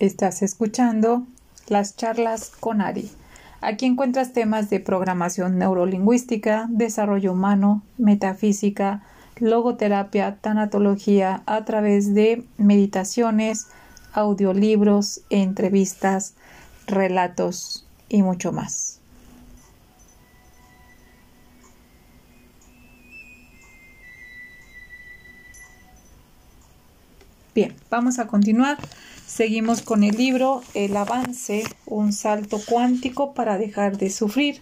Estás escuchando las charlas con Ari. Aquí encuentras temas de programación neurolingüística, desarrollo humano, metafísica, logoterapia, tanatología a través de meditaciones, audiolibros, entrevistas, relatos y mucho más. Bien, vamos a continuar. Seguimos con el libro El avance, un salto cuántico para dejar de sufrir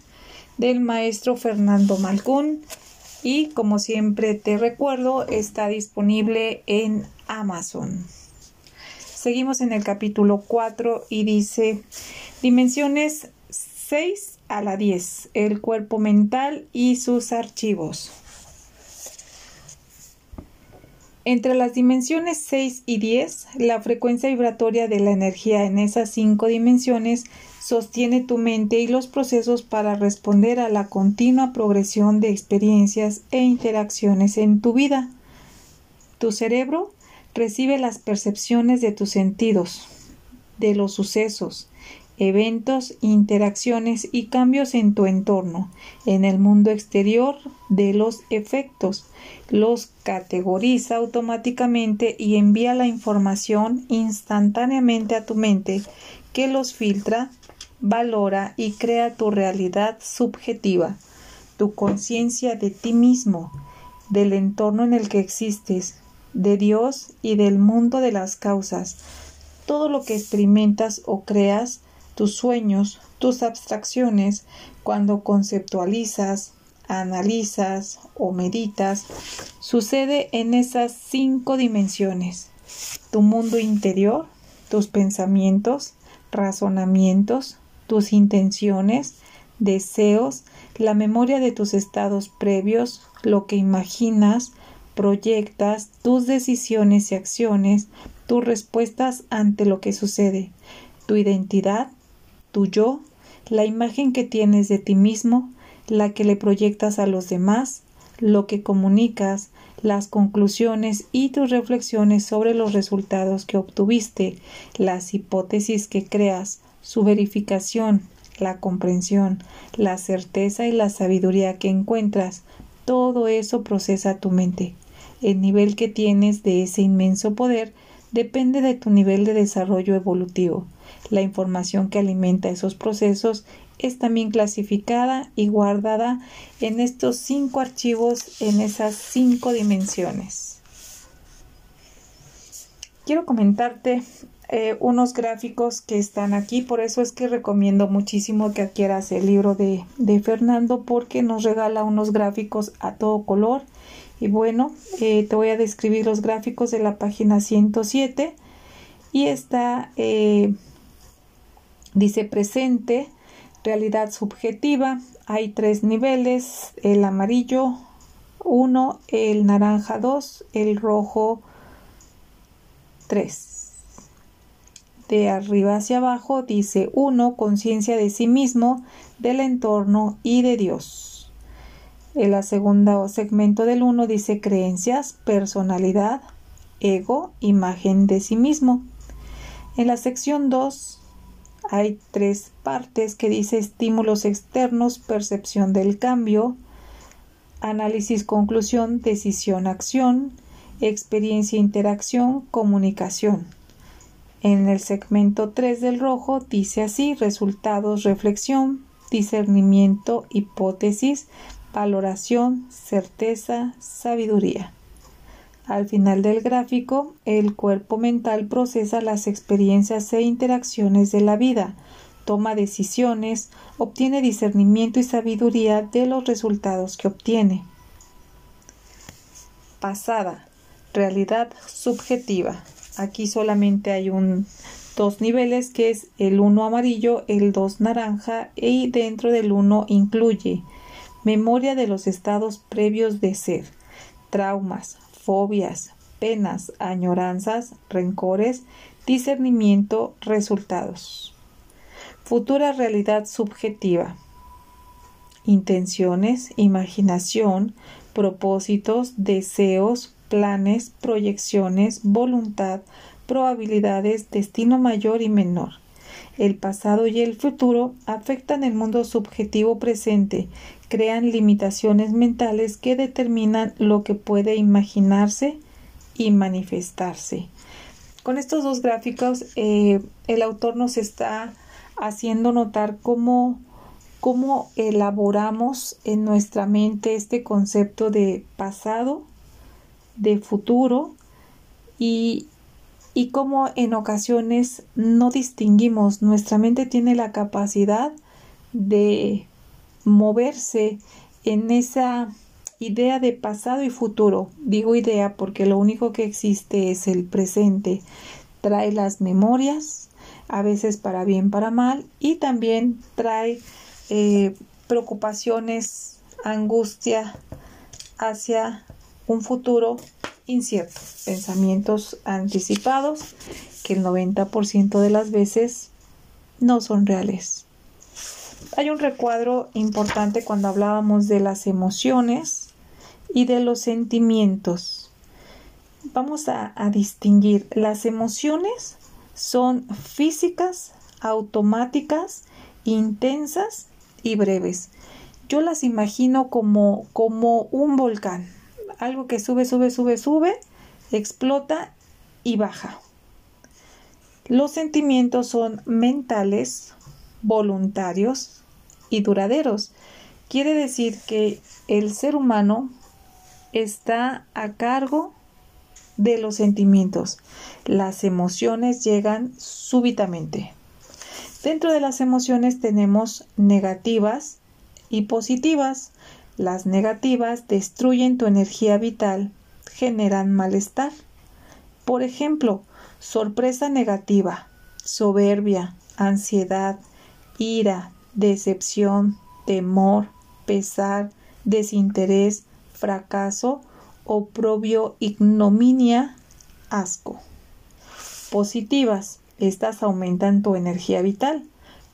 del maestro Fernando Malcún y como siempre te recuerdo está disponible en Amazon. Seguimos en el capítulo 4 y dice dimensiones 6 a la 10, el cuerpo mental y sus archivos. Entre las dimensiones 6 y 10, la frecuencia vibratoria de la energía en esas cinco dimensiones sostiene tu mente y los procesos para responder a la continua progresión de experiencias e interacciones en tu vida. Tu cerebro recibe las percepciones de tus sentidos, de los sucesos, eventos, interacciones y cambios en tu entorno, en el mundo exterior de los efectos, los categoriza automáticamente y envía la información instantáneamente a tu mente que los filtra, valora y crea tu realidad subjetiva, tu conciencia de ti mismo, del entorno en el que existes, de Dios y del mundo de las causas. Todo lo que experimentas o creas tus sueños, tus abstracciones, cuando conceptualizas, analizas o meditas, sucede en esas cinco dimensiones. Tu mundo interior, tus pensamientos, razonamientos, tus intenciones, deseos, la memoria de tus estados previos, lo que imaginas, proyectas, tus decisiones y acciones, tus respuestas ante lo que sucede, tu identidad, tu yo, la imagen que tienes de ti mismo, la que le proyectas a los demás, lo que comunicas, las conclusiones y tus reflexiones sobre los resultados que obtuviste, las hipótesis que creas, su verificación, la comprensión, la certeza y la sabiduría que encuentras, todo eso procesa tu mente. El nivel que tienes de ese inmenso poder depende de tu nivel de desarrollo evolutivo. La información que alimenta esos procesos es también clasificada y guardada en estos cinco archivos en esas cinco dimensiones. Quiero comentarte eh, unos gráficos que están aquí, por eso es que recomiendo muchísimo que adquieras el libro de, de Fernando porque nos regala unos gráficos a todo color y bueno, eh, te voy a describir los gráficos de la página 107 y está eh, Dice presente, realidad subjetiva. Hay tres niveles, el amarillo 1, el naranja 2, el rojo 3. De arriba hacia abajo dice 1, conciencia de sí mismo, del entorno y de Dios. En la segunda segmento del 1 dice creencias, personalidad, ego, imagen de sí mismo. En la sección 2 hay tres partes que dice estímulos externos, percepción del cambio, análisis, conclusión, decisión, acción, experiencia, interacción, comunicación. En el segmento 3 del rojo dice así resultados, reflexión, discernimiento, hipótesis, valoración, certeza, sabiduría. Al final del gráfico, el cuerpo mental procesa las experiencias e interacciones de la vida, toma decisiones, obtiene discernimiento y sabiduría de los resultados que obtiene. Pasada. Realidad subjetiva. Aquí solamente hay un dos niveles que es el 1 amarillo, el 2 naranja y dentro del 1 incluye memoria de los estados previos de ser, traumas, fobias, penas, añoranzas, rencores, discernimiento, resultados. Futura realidad subjetiva. Intenciones, imaginación, propósitos, deseos, planes, proyecciones, voluntad, probabilidades, destino mayor y menor. El pasado y el futuro afectan el mundo subjetivo presente, crean limitaciones mentales que determinan lo que puede imaginarse y manifestarse. Con estos dos gráficos, eh, el autor nos está haciendo notar cómo, cómo elaboramos en nuestra mente este concepto de pasado, de futuro y, y cómo en ocasiones no distinguimos. Nuestra mente tiene la capacidad de moverse en esa idea de pasado y futuro. Digo idea porque lo único que existe es el presente. Trae las memorias, a veces para bien, para mal, y también trae eh, preocupaciones, angustia hacia un futuro incierto, pensamientos anticipados que el 90% de las veces no son reales. Hay un recuadro importante cuando hablábamos de las emociones y de los sentimientos. Vamos a, distinguir. Las emociones son físicas, automáticas, intensas y breves. Yo las imagino como, como un volcán, algo que sube, sube, sube, sube, explota y baja. Los sentimientos son mentales, voluntarios y duraderos. Quiere decir que el ser humano está a cargo de los sentimientos. Las emociones llegan súbitamente. Dentro de las emociones tenemos negativas y positivas. Las negativas destruyen tu energía vital, generan malestar. Por ejemplo, sorpresa negativa, soberbia, ansiedad, ira, decepción, temor, pesar, desinterés, fracaso, oprobio, ignominia, asco. Positivas. Estas aumentan tu energía vital,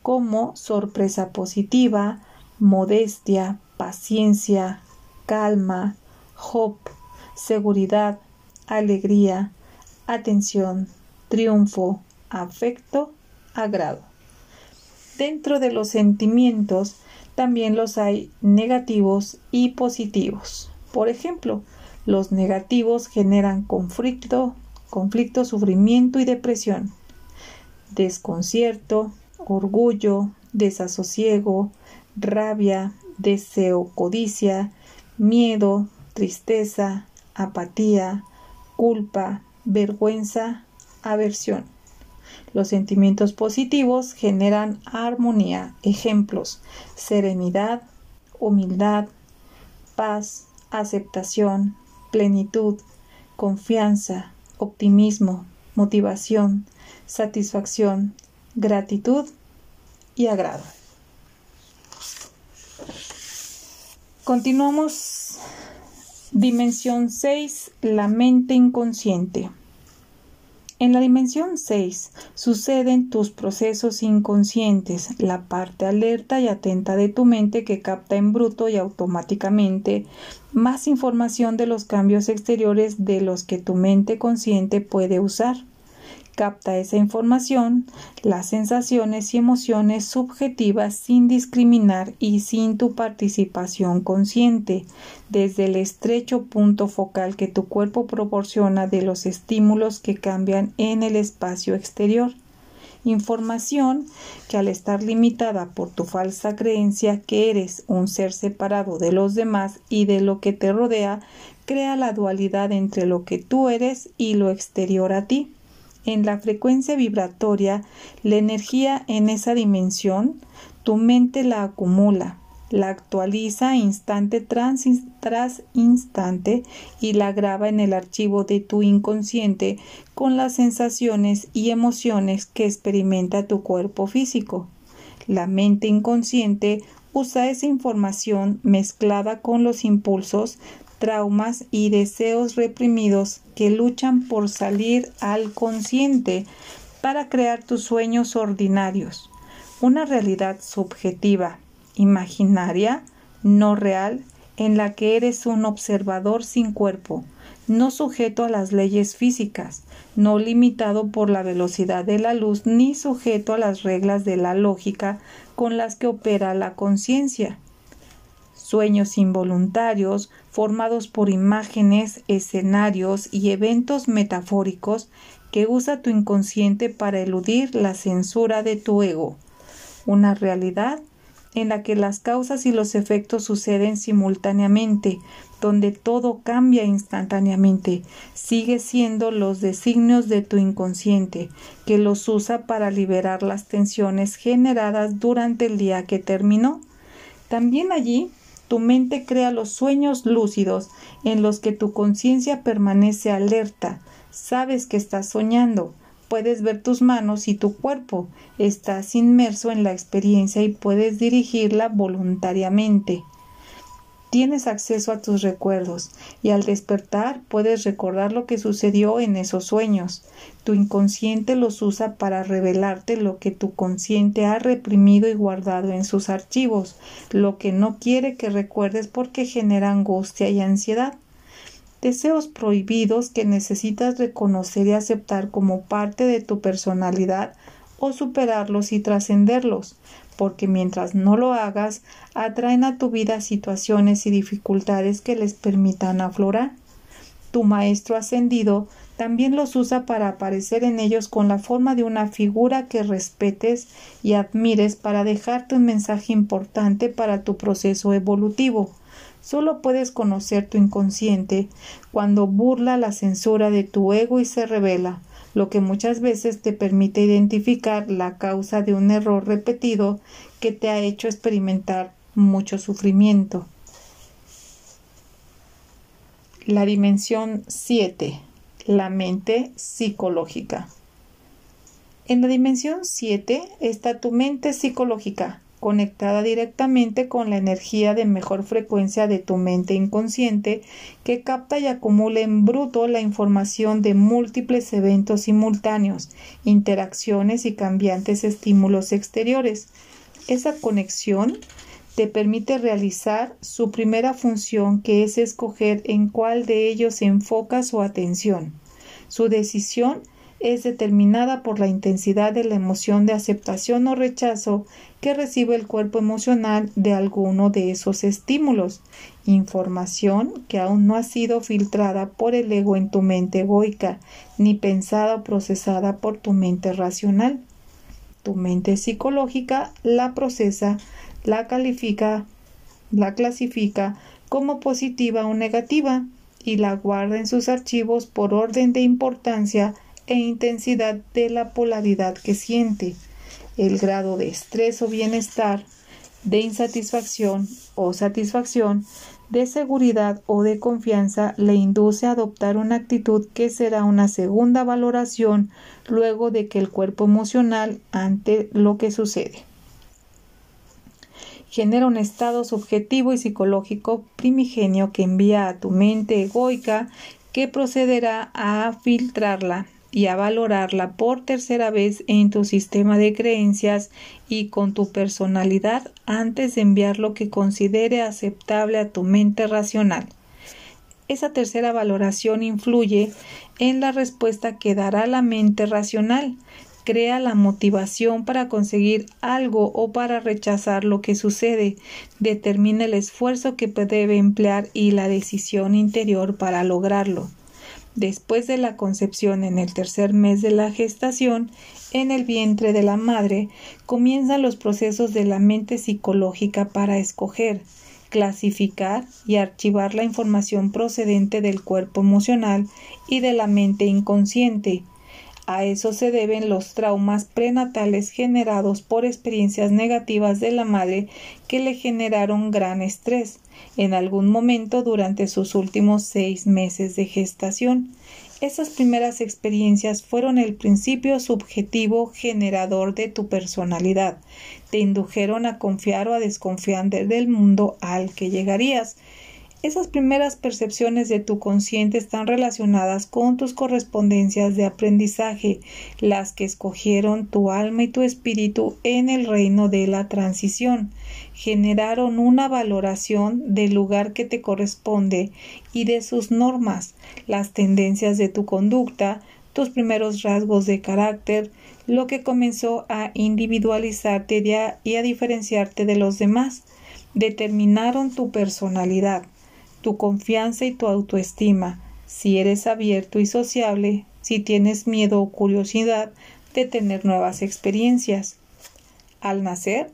como sorpresa positiva, modestia, paciencia, calma, hope, seguridad, alegría, atención, triunfo, afecto, agrado. Dentro de los sentimientos también los hay negativos y positivos. Por ejemplo, los negativos generan conflicto, conflicto, sufrimiento y depresión, desconcierto, orgullo, desasosiego, rabia, deseo, codicia, miedo, tristeza, apatía, culpa, vergüenza, aversión. Los sentimientos positivos generan armonía. Ejemplos: serenidad, humildad, paz, aceptación, plenitud, confianza, optimismo, motivación, satisfacción, gratitud y agrado. Continuamos. Dimensión 6. La mente inconsciente. En la dimensión 6 suceden tus procesos inconscientes, la parte alerta y atenta de tu mente que capta en bruto y automáticamente más información de los cambios exteriores de los que tu mente consciente puede usar capta esa información, las sensaciones y emociones subjetivas sin discriminar y sin tu participación consciente, desde el estrecho punto focal que tu cuerpo proporciona de los estímulos que cambian en el espacio exterior. Información que al estar limitada por tu falsa creencia que eres un ser separado de los demás y de lo que te rodea, crea la dualidad entre lo que tú eres y lo exterior a ti en la frecuencia vibratoria, la energía en esa dimensión, tu mente la acumula, la actualiza instante tras, instante y la graba en el archivo de tu inconsciente con las sensaciones y emociones que experimenta tu cuerpo físico. La mente inconsciente usa esa información mezclada con los impulsos traumas y deseos reprimidos que luchan por salir al consciente para crear tus sueños ordinarios, una realidad subjetiva, imaginaria, no real, en la que eres un observador sin cuerpo, no sujeto a las leyes físicas, no limitado por la velocidad de la luz ni sujeto a las reglas de la lógica con las que opera la conciencia. Sueños involuntarios formados por imágenes, escenarios y eventos metafóricos que usa tu inconsciente para eludir la censura de tu ego. Una realidad en la que las causas y los efectos suceden simultáneamente, donde todo cambia instantáneamente, sigue siendo los designios de tu inconsciente, que los usa para liberar las tensiones generadas durante el día que terminó. También allí tu mente crea los sueños lúcidos en los que tu conciencia permanece alerta, sabes que estás soñando, puedes ver tus manos y tu cuerpo, estás inmerso en la experiencia y puedes dirigirla voluntariamente. Tienes acceso a tus recuerdos y al despertar puedes recordar lo que sucedió en esos sueños. Tu inconsciente los usa para revelarte lo que tu consciente ha reprimido y guardado en sus archivos, lo que no quiere que recuerdes porque genera angustia y ansiedad. Deseos prohibidos que necesitas reconocer y aceptar como parte de tu personalidad o superarlos y trascenderlos porque mientras no lo hagas, atraen a tu vida situaciones y dificultades que les permitan aflorar. Tu maestro ascendido también los usa para aparecer en ellos con la forma de una figura que respetes y admires para dejarte un mensaje importante para tu proceso evolutivo. Solo puedes conocer tu inconsciente cuando burla la censura de tu ego y se revela lo que muchas veces te permite identificar la causa de un error repetido que te ha hecho experimentar mucho sufrimiento. La dimensión 7. La mente psicológica. En la dimensión 7 está tu mente psicológica, conectada directamente con la energía de mejor frecuencia de tu mente inconsciente que capta y acumula en bruto la información de múltiples eventos simultáneos, interacciones y cambiantes estímulos exteriores. Esa conexión te permite realizar su primera función que es escoger en cuál de ellos enfoca su atención. Su decisión es determinada por la intensidad de la emoción de aceptación o rechazo que recibe el cuerpo emocional de alguno de esos estímulos, información que aún no ha sido filtrada por el ego en tu mente egoica, ni pensada o procesada por tu mente racional. Tu mente psicológica la procesa, la califica, la clasifica como positiva o negativa y la guarda en sus archivos por orden de importancia e intensidad de la polaridad que siente, el grado de estrés o bienestar, de insatisfacción o satisfacción, de seguridad o de confianza le induce a adoptar una actitud que será una segunda valoración luego de que el cuerpo emocional ante lo que sucede. Genera un estado subjetivo y psicológico primigenio que envía a tu mente egoica que procederá a filtrarla y a valorarla por tercera vez en tu sistema de creencias y con tu personalidad antes de enviar lo que considere aceptable a tu mente racional. Esa tercera valoración influye en la respuesta que dará la mente racional, crea la motivación para conseguir algo o para rechazar lo que sucede, determina el esfuerzo que debe emplear y la decisión interior para lograrlo. Después de la concepción en el tercer mes de la gestación, en el vientre de la madre, comienzan los procesos de la mente psicológica para escoger, clasificar y archivar la información procedente del cuerpo emocional y de la mente inconsciente, a eso se deben los traumas prenatales generados por experiencias negativas de la madre que le generaron gran estrés en algún momento durante sus últimos seis meses de gestación. Esas primeras experiencias fueron el principio subjetivo generador de tu personalidad. Te indujeron a confiar o a desconfiar del mundo al que llegarías. Esas primeras percepciones de tu consciente están relacionadas con tus correspondencias de aprendizaje, las que escogieron tu alma y tu espíritu en el reino de la transición. Generaron una valoración del lugar que te corresponde y de sus normas, las tendencias de tu conducta, tus primeros rasgos de carácter, lo que comenzó a individualizarte y a diferenciarte de los demás. Determinaron tu personalidad tu confianza y tu autoestima, si eres abierto y sociable, si tienes miedo o curiosidad de tener nuevas experiencias. Al nacer,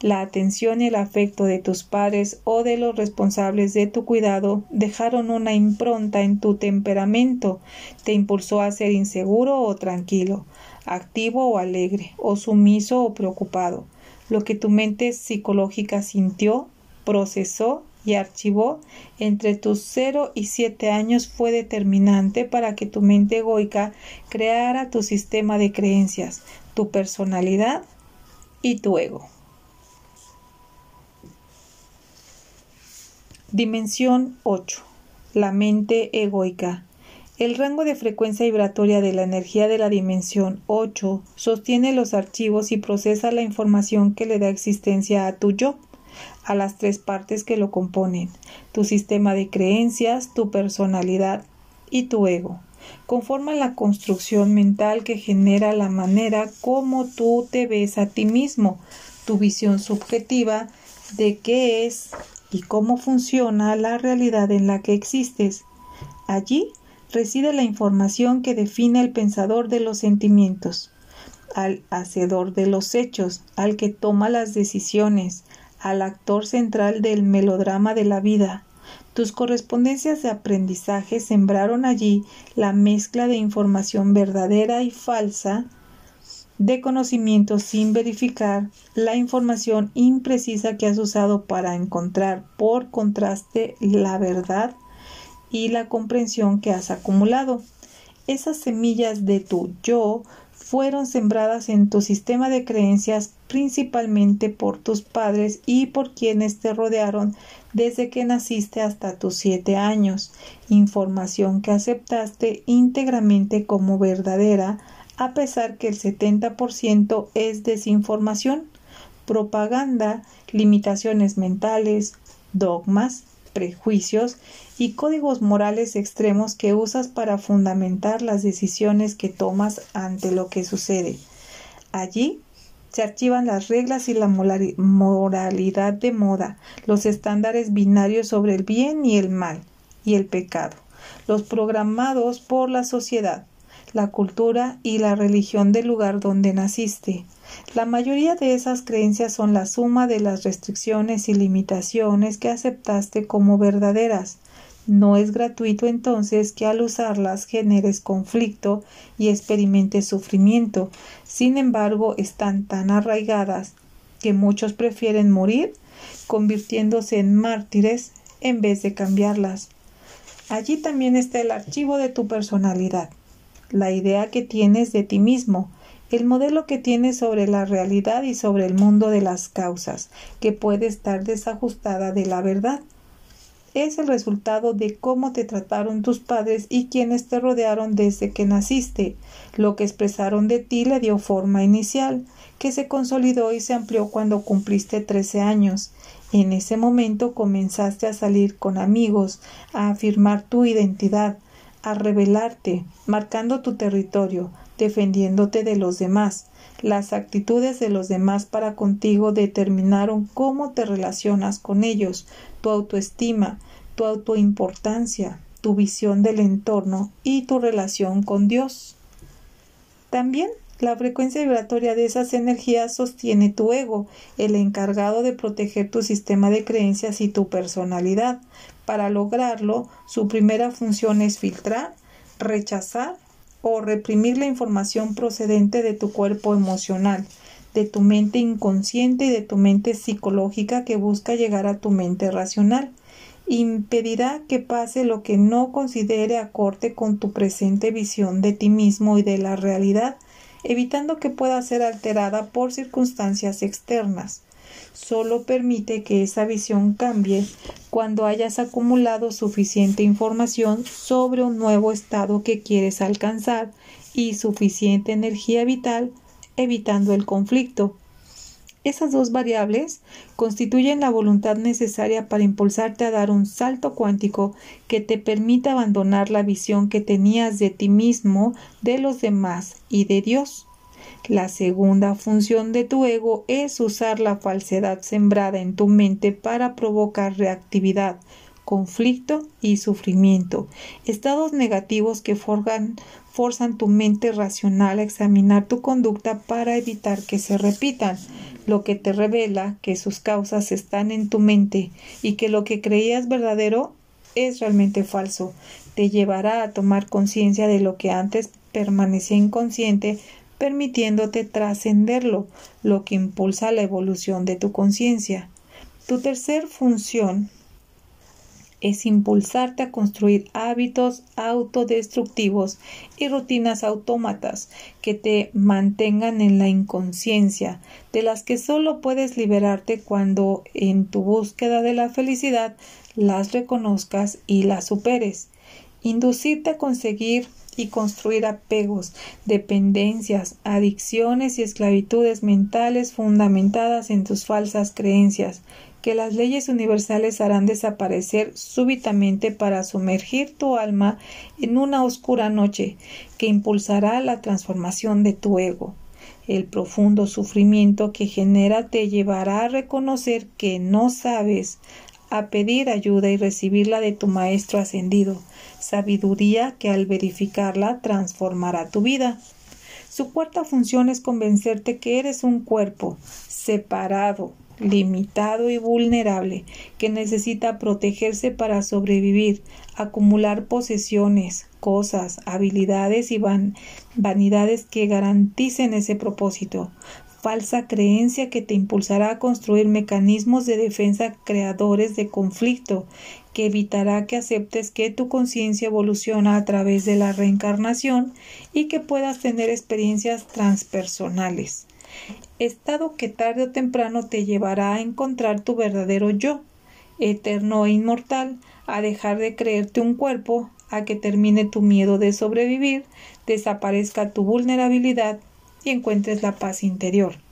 la atención y el afecto de tus padres o de los responsables de tu cuidado dejaron una impronta en tu temperamento, te impulsó a ser inseguro o tranquilo, activo o alegre, o sumiso o preocupado. Lo que tu mente psicológica sintió, procesó y archivó entre tus 0 y 7 años fue determinante para que tu mente egoica creara tu sistema de creencias, tu personalidad y tu ego. Dimensión 8. La mente egoica. El rango de frecuencia vibratoria de la energía de la dimensión 8 sostiene los archivos y procesa la información que le da existencia a tu yo a las tres partes que lo componen, tu sistema de creencias, tu personalidad y tu ego. Conforma la construcción mental que genera la manera como tú te ves a ti mismo, tu visión subjetiva de qué es y cómo funciona la realidad en la que existes. Allí reside la información que define al pensador de los sentimientos, al hacedor de los hechos, al que toma las decisiones, al actor central del melodrama de la vida. Tus correspondencias de aprendizaje sembraron allí la mezcla de información verdadera y falsa, de conocimiento sin verificar, la información imprecisa que has usado para encontrar por contraste la verdad y la comprensión que has acumulado. Esas semillas de tu yo fueron sembradas en tu sistema de creencias principalmente por tus padres y por quienes te rodearon desde que naciste hasta tus siete años, información que aceptaste íntegramente como verdadera, a pesar que el 70% es desinformación, propaganda, limitaciones mentales, dogmas, prejuicios y códigos morales extremos que usas para fundamentar las decisiones que tomas ante lo que sucede. Allí se archivan las reglas y la moralidad de moda, los estándares binarios sobre el bien y el mal y el pecado, los programados por la sociedad, la cultura y la religión del lugar donde naciste. La mayoría de esas creencias son la suma de las restricciones y limitaciones que aceptaste como verdaderas. No es gratuito entonces que al usarlas generes conflicto y experimentes sufrimiento. Sin embargo, están tan arraigadas que muchos prefieren morir convirtiéndose en mártires en vez de cambiarlas. Allí también está el archivo de tu personalidad la idea que tienes de ti mismo, el modelo que tienes sobre la realidad y sobre el mundo de las causas, que puede estar desajustada de la verdad. Es el resultado de cómo te trataron tus padres y quienes te rodearon desde que naciste. Lo que expresaron de ti le dio forma inicial, que se consolidó y se amplió cuando cumpliste trece años. En ese momento comenzaste a salir con amigos, a afirmar tu identidad, a rebelarte, marcando tu territorio, defendiéndote de los demás. Las actitudes de los demás para contigo determinaron cómo te relacionas con ellos, tu autoestima, tu autoimportancia, tu visión del entorno y tu relación con Dios. También la frecuencia vibratoria de esas energías sostiene tu ego, el encargado de proteger tu sistema de creencias y tu personalidad. Para lograrlo, su primera función es filtrar, rechazar o reprimir la información procedente de tu cuerpo emocional, de tu mente inconsciente y de tu mente psicológica que busca llegar a tu mente racional. Impedirá que pase lo que no considere acorde con tu presente visión de ti mismo y de la realidad evitando que pueda ser alterada por circunstancias externas. Solo permite que esa visión cambie cuando hayas acumulado suficiente información sobre un nuevo estado que quieres alcanzar y suficiente energía vital evitando el conflicto. Esas dos variables constituyen la voluntad necesaria para impulsarte a dar un salto cuántico que te permita abandonar la visión que tenías de ti mismo, de los demás y de Dios. La segunda función de tu ego es usar la falsedad sembrada en tu mente para provocar reactividad, conflicto y sufrimiento, estados negativos que forjan, forzan tu mente racional a examinar tu conducta para evitar que se repitan, lo que te revela que sus causas están en tu mente y que lo que creías verdadero es realmente falso. Te llevará a tomar conciencia de lo que antes permanecía inconsciente, permitiéndote trascenderlo, lo que impulsa la evolución de tu conciencia. Tu tercer función es impulsarte a construir hábitos autodestructivos y rutinas autómatas que te mantengan en la inconsciencia, de las que solo puedes liberarte cuando en tu búsqueda de la felicidad las reconozcas y las superes. Inducirte a conseguir y construir apegos, dependencias, adicciones y esclavitudes mentales fundamentadas en tus falsas creencias, que las leyes universales harán desaparecer súbitamente para sumergir tu alma en una oscura noche que impulsará la transformación de tu ego. El profundo sufrimiento que genera te llevará a reconocer que no sabes, a pedir ayuda y recibirla de tu Maestro ascendido, sabiduría que al verificarla transformará tu vida. Su cuarta función es convencerte que eres un cuerpo separado, limitado y vulnerable, que necesita protegerse para sobrevivir, acumular posesiones, cosas, habilidades y vanidades que garanticen ese propósito, falsa creencia que te impulsará a construir mecanismos de defensa creadores de conflicto, que evitará que aceptes que tu conciencia evoluciona a través de la reencarnación y que puedas tener experiencias transpersonales estado que tarde o temprano te llevará a encontrar tu verdadero yo, eterno e inmortal, a dejar de creerte un cuerpo, a que termine tu miedo de sobrevivir, desaparezca tu vulnerabilidad y encuentres la paz interior.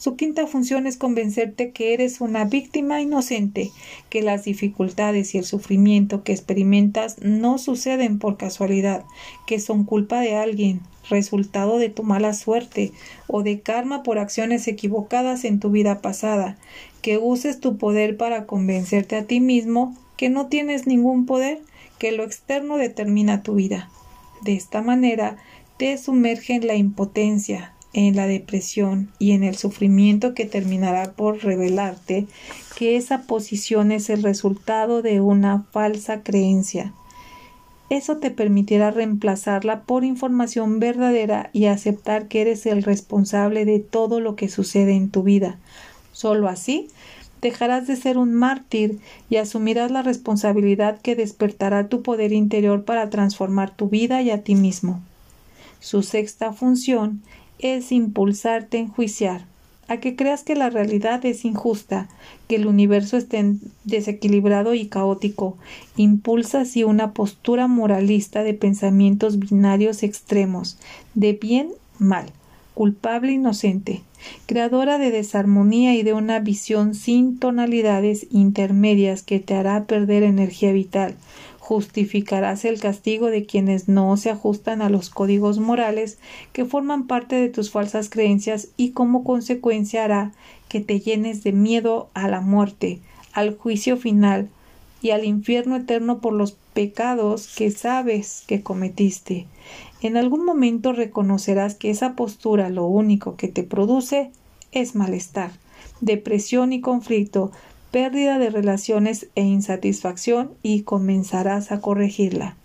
Su quinta función es convencerte que eres una víctima inocente, que las dificultades y el sufrimiento que experimentas no suceden por casualidad, que son culpa de alguien, resultado de tu mala suerte o de karma por acciones equivocadas en tu vida pasada, que uses tu poder para convencerte a ti mismo que no tienes ningún poder, que lo externo determina tu vida. De esta manera te sumerge en la impotencia, en la depresión y en el sufrimiento que terminará por revelarte que esa posición es el resultado de una falsa creencia. Eso te permitirá reemplazarla por información verdadera y aceptar que eres el responsable de todo lo que sucede en tu vida. Solo así dejarás de ser un mártir y asumirás la responsabilidad que despertará tu poder interior para transformar tu vida y a ti mismo. Su sexta función es impulsarte a enjuiciar, a que creas que la realidad es injusta, que el universo esté desequilibrado y caótico. Impulsa así una postura moralista de pensamientos binarios extremos, de bien mal, culpable inocente, creadora de desarmonía y de una visión sin tonalidades intermedias que te hará perder energía vital, justificarás el castigo de quienes no se ajustan a los códigos morales que forman parte de tus falsas creencias y como consecuencia hará que te llenes de miedo a la muerte, al juicio final y al infierno eterno por los pecados que sabes que cometiste. En algún momento reconocerás que esa postura lo único que te produce es malestar, depresión y conflicto, pérdida de relaciones e insatisfacción y comenzarás a corregirla.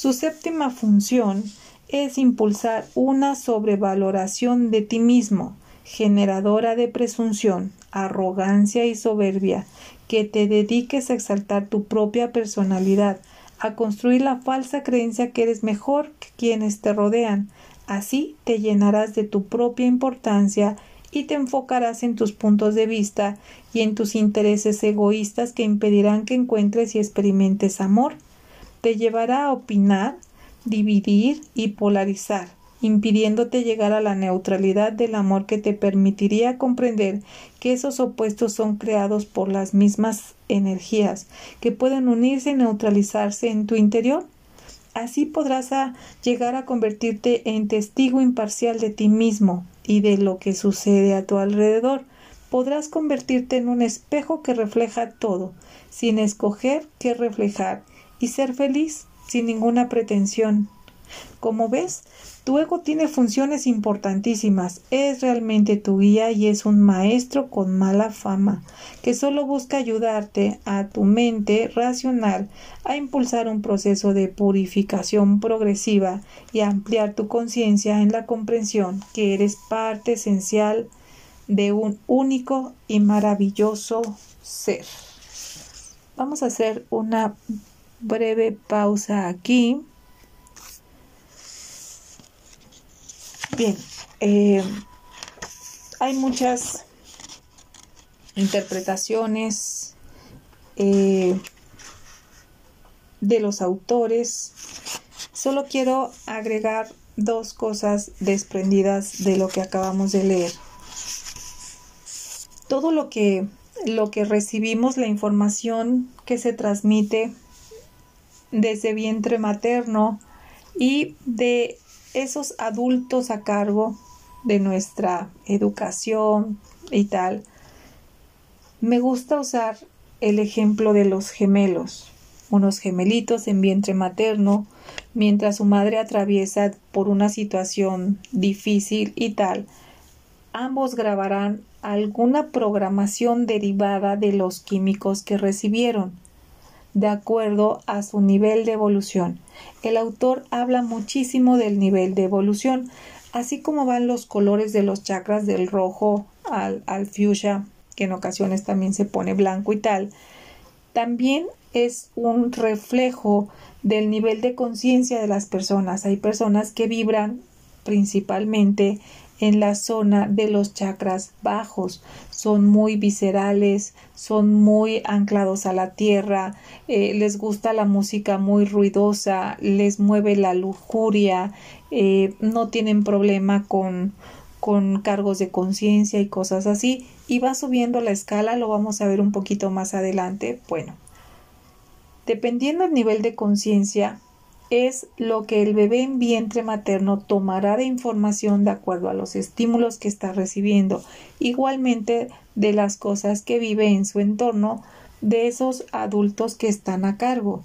Su séptima función es impulsar una sobrevaloración de ti mismo, generadora de presunción, arrogancia y soberbia, que te dediques a exaltar tu propia personalidad, a construir la falsa creencia que eres mejor que quienes te rodean. Así te llenarás de tu propia importancia y te enfocarás en tus puntos de vista y en tus intereses egoístas que impedirán que encuentres y experimentes amor. Te llevará a opinar, dividir y polarizar, impidiéndote llegar a la neutralidad del amor que te permitiría comprender que esos opuestos son creados por las mismas energías que pueden unirse y neutralizarse en tu interior. Así podrás llegar a convertirte en testigo imparcial de ti mismo y de lo que sucede a tu alrededor. Podrás convertirte en un espejo que refleja todo, sin escoger qué reflejar, y ser feliz sin ninguna pretensión. Como ves, tu ego tiene funciones importantísimas, es realmente tu guía y es un maestro con mala fama, que solo busca ayudarte a tu mente racional a impulsar un proceso de purificación progresiva y ampliar tu conciencia en la comprensión que eres parte esencial de un único y maravilloso ser. Vamos a hacer una breve pausa aquí. Bien, eh, hay muchas interpretaciones eh, de los autores. Solo quiero agregar dos cosas desprendidas de lo que acabamos de leer. Todo lo que, lo que recibimos, la información que se transmite desde vientre materno y de esos adultos a cargo de nuestra educación y tal, me gusta usar el ejemplo de los gemelos, unos gemelitos en vientre materno, mientras su madre atraviesa por una situación difícil y tal, ambos grabarán alguna programación derivada de los químicos que recibieron de acuerdo a su nivel de evolución. El autor habla muchísimo del nivel de evolución, así como van los colores de los chakras del rojo al, al fuchsia, que en ocasiones también se pone blanco y tal. También es un reflejo del nivel de conciencia de las personas. Hay personas que vibran principalmente en la zona de los chakras bajos. Son muy viscerales, son muy anclados a la tierra, eh, les gusta la música muy ruidosa, les mueve la lujuria, eh, no tienen problema con, con cargos de conciencia y cosas así. Y va subiendo la escala, lo vamos a ver un poquito más adelante. Bueno, dependiendo del nivel de conciencia, es lo que el bebé en vientre materno tomará de información de acuerdo a los estímulos que está recibiendo, igualmente de las cosas que vive en su entorno de esos adultos que están a cargo.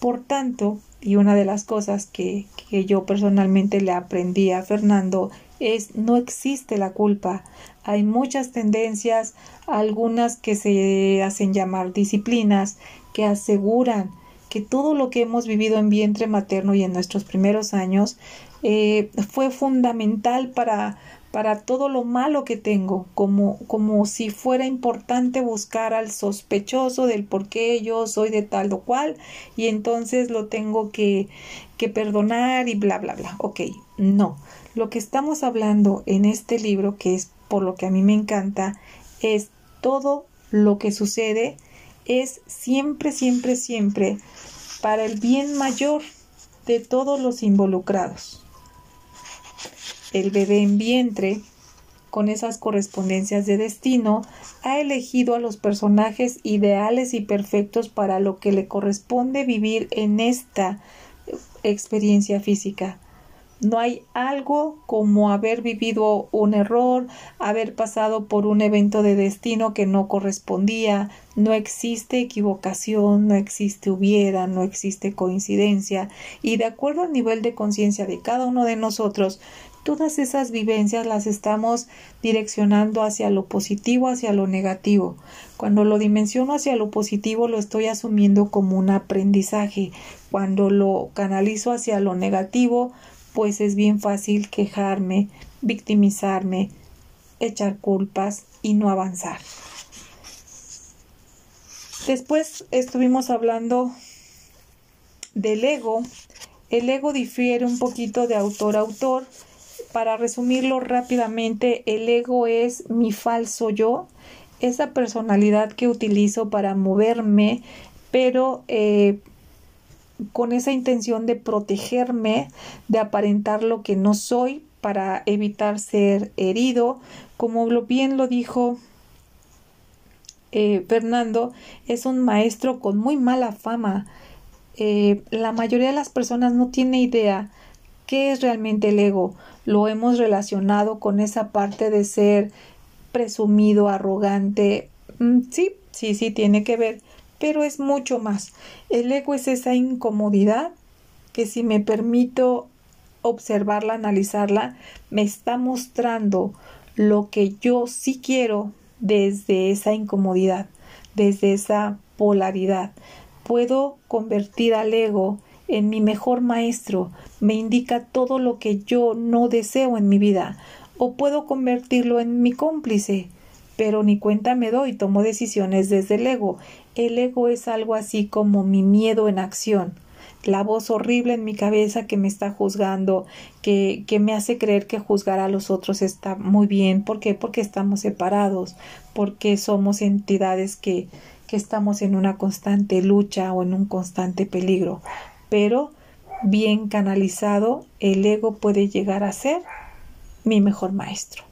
Por tanto, y una de las cosas que, que yo personalmente le aprendí a Fernando es no existe la culpa. Hay muchas tendencias, algunas que se hacen llamar disciplinas, que aseguran que todo lo que hemos vivido en vientre materno y en nuestros primeros años eh, fue fundamental para, para todo lo malo que tengo, como, como si fuera importante buscar al sospechoso del por qué yo soy de tal o cual y entonces lo tengo que, que perdonar y bla, bla, bla. Ok, no. Lo que estamos hablando en este libro, que es por lo que a mí me encanta, es todo lo que sucede es siempre, siempre, siempre para el bien mayor de todos los involucrados. El bebé en vientre, con esas correspondencias de destino, ha elegido a los personajes ideales y perfectos para lo que le corresponde vivir en esta experiencia física. No hay algo como haber vivido un error, haber pasado por un evento de destino que no correspondía, no existe equivocación, no existe hubiera, no existe coincidencia, y de acuerdo al nivel de conciencia de cada uno de nosotros, todas esas vivencias las estamos direccionando hacia lo positivo, hacia lo negativo. Cuando lo dimensiono hacia lo positivo lo estoy asumiendo como un aprendizaje. Cuando lo canalizo hacia lo negativo, pues es bien fácil quejarme, victimizarme, echar culpas y no avanzar. Después estuvimos hablando del ego. El ego difiere un poquito de autor a autor. para resumirlo rápidamente, el ego es mi falso yo, esa personalidad que utilizo para moverme, pero eh, con esa intención de protegerme, de aparentar lo que no soy para evitar ser herido, como bien lo dijo eh, Fernando, es un maestro con muy mala fama. Eh, la mayoría de las personas no tiene idea qué es realmente el ego. Lo hemos relacionado con esa parte de ser presumido, arrogante. Mm, sí, sí, sí, tiene que ver, pero es mucho más. El ego es esa incomodidad que si me permito observarla, analizarla, me está mostrando lo que yo sí quiero desde esa incomodidad, desde esa polaridad. Puedo convertir al ego en mi mejor maestro, me indica todo lo que yo no deseo en mi vida, o puedo convertirlo en mi cómplice, pero ni cuenta me doy, tomo decisiones desde el ego. El ego es algo así como mi miedo en acción la voz horrible en mi cabeza que me está juzgando, que, me hace creer que juzgar a los otros está muy bien. ¿Por qué? Porque estamos separados, porque somos entidades que estamos en una constante lucha o en un constante peligro. Pero bien canalizado, el ego puede llegar a ser mi mejor maestro.